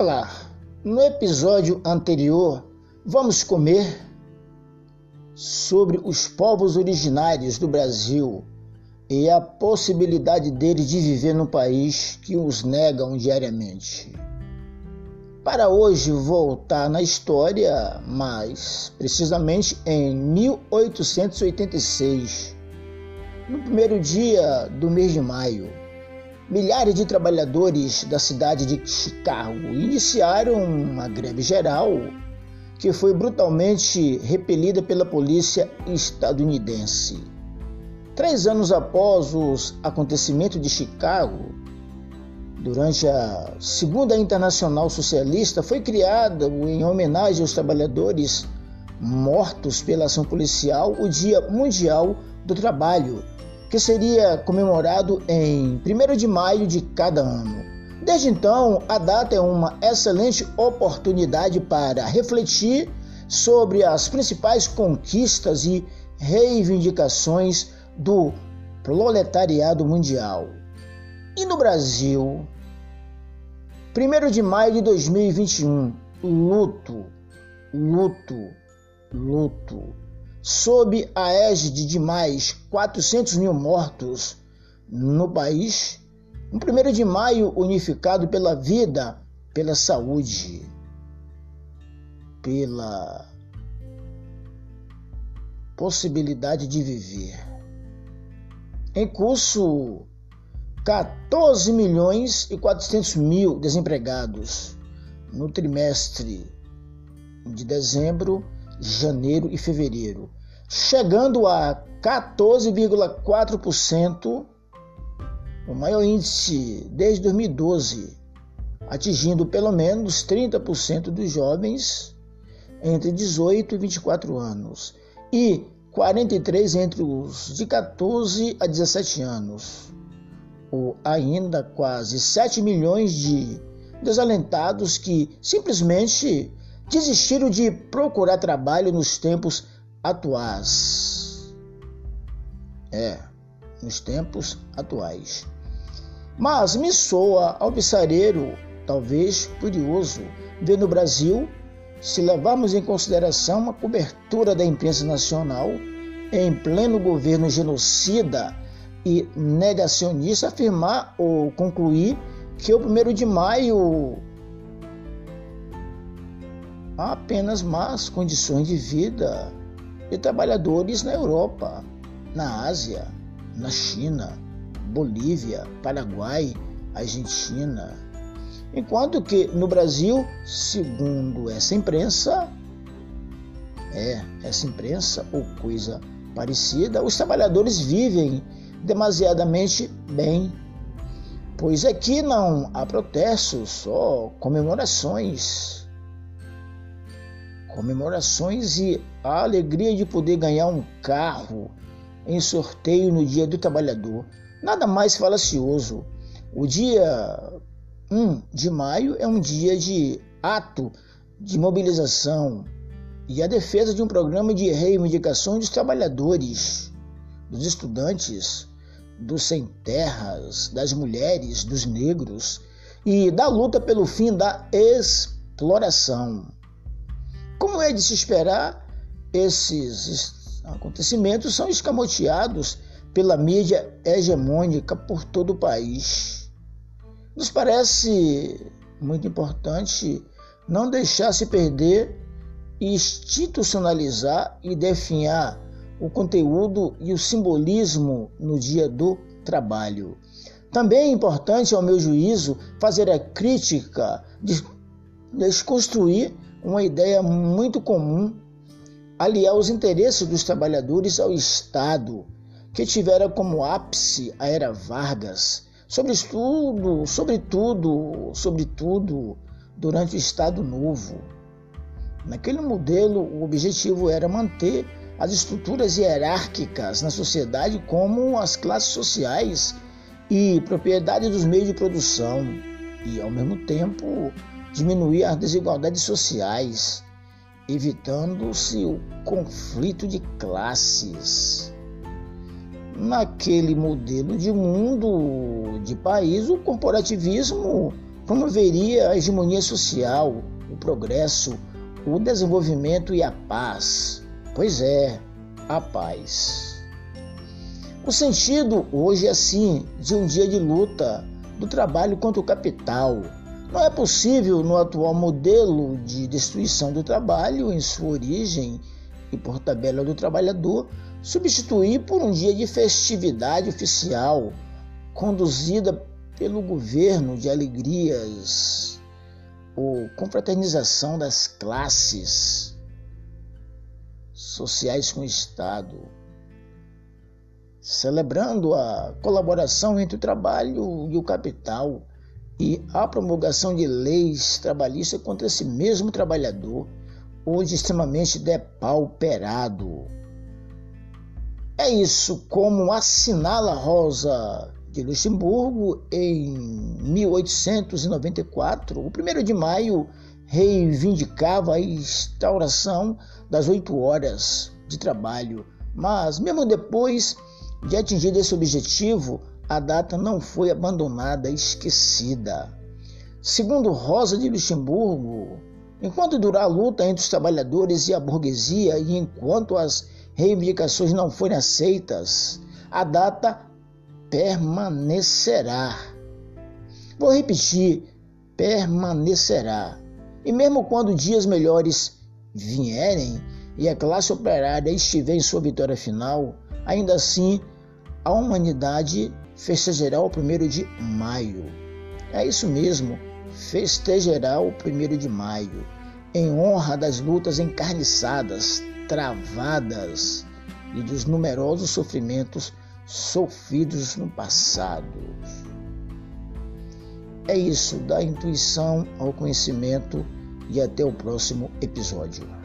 Olá, no episódio anterior vamos comer sobre os povos originários do Brasil e a possibilidade deles de viver no país que os negam diariamente. Para hoje voltar na história, mais precisamente em 1886, no primeiro dia do mês de maio, milhares de trabalhadores da cidade de Chicago iniciaram uma greve geral que foi brutalmente repelida pela polícia estadunidense. Três anos após os acontecimentos de Chicago, durante a Segunda Internacional Socialista, foi criada, em homenagem aos trabalhadores mortos pela ação policial, o Dia Mundial do Trabalho, que seria comemorado em 1 de maio de cada ano. Desde então, a data é uma excelente oportunidade para refletir sobre as principais conquistas e reivindicações do proletariado mundial. E no Brasil, 1 de maio de 2021, luto, luto, luto. Sob a égide de mais 400 mil mortos no país, um 1 de maio unificado pela vida, pela saúde, pela possibilidade de viver. Em curso, 14 milhões e 400 mil desempregados no trimestre de dezembro, janeiro e fevereiro, chegando a 14,4%, o maior índice desde 2012, atingindo pelo menos 30% dos jovens entre 18 e 24 anos e 43 entre os de 14 a 17 anos, ou ainda quase 7 milhões de desalentados que simplesmente desistiram de procurar trabalho nos tempos atuais. É, nos tempos atuais. Mas me soa ao pissareiro, talvez curioso, ver no Brasil se levarmos em consideração a cobertura da imprensa nacional em pleno governo genocida e negacionista, afirmar ou concluir que o 1 de maio há apenas más condições de vida de trabalhadores na Europa, na Ásia, na China, Bolívia, Paraguai, Argentina, Enquanto que no Brasil, segundo essa imprensa, é, essa imprensa ou coisa parecida, os trabalhadores vivem demasiadamente bem, pois aqui não há protestos, só comemorações. Comemorações e a alegria de poder ganhar um carro em sorteio no Dia do Trabalhador. Nada mais falacioso. O dia 1 de maio é um dia de ato de mobilização e a defesa de um programa de reivindicação dos trabalhadores, dos estudantes, dos sem terras, das mulheres, dos negros e da luta pelo fim da exploração. Como é de se esperar, esses acontecimentos são escamoteados pela mídia hegemônica por todo o país. Nos parece muito importante não deixar se perder e institucionalizar e definhar o conteúdo e o simbolismo no dia do trabalho. Também é importante, ao meu juízo, fazer a crítica de desconstruir uma ideia muito comum, aliar os interesses dos trabalhadores ao Estado, que tivera como ápice a era Vargas sobretudo, sobretudo, sobretudo durante o Estado Novo. Naquele modelo, o objetivo era manter as estruturas hierárquicas na sociedade como as classes sociais e propriedade dos meios de produção e, ao mesmo tempo, diminuir as desigualdades sociais, evitando-se o conflito de classes naquele modelo de mundo, de país, o corporativismo promoveria a hegemonia social, o progresso, o desenvolvimento e a paz. Pois é, a paz. O sentido hoje é assim de um dia de luta do trabalho contra o capital. Não é possível, no atual modelo de destruição do trabalho, em sua origem e por tabela do trabalhador, substituir por um dia de festividade oficial conduzida pelo governo de alegrias ou confraternização das classes sociais com o Estado, celebrando a colaboração entre o trabalho e o capital e a promulgação de leis trabalhistas contra esse mesmo trabalhador, hoje extremamente depauperado. É isso como assinala Rosa de Luxemburgo em 1894, o 1 de maio reivindicava a instauração das oito horas de trabalho, mas mesmo depois de atingir esse objetivo, a data não foi abandonada, esquecida. Segundo Rosa de Luxemburgo, enquanto durar a luta entre os trabalhadores e a burguesia e enquanto as reivindicações não forem aceitas, a data permanecerá. Vou repetir: permanecerá. E mesmo quando dias melhores vierem e a classe operária estiver em sua vitória final, ainda assim a humanidade festejará o primeiro de maio. É isso mesmo, festejará o primeiro de maio, em honra das lutas encarniçadas, travadas e dos numerosos sofrimentos sofridos no passado. É isso, da intuição ao conhecimento e até o próximo episódio.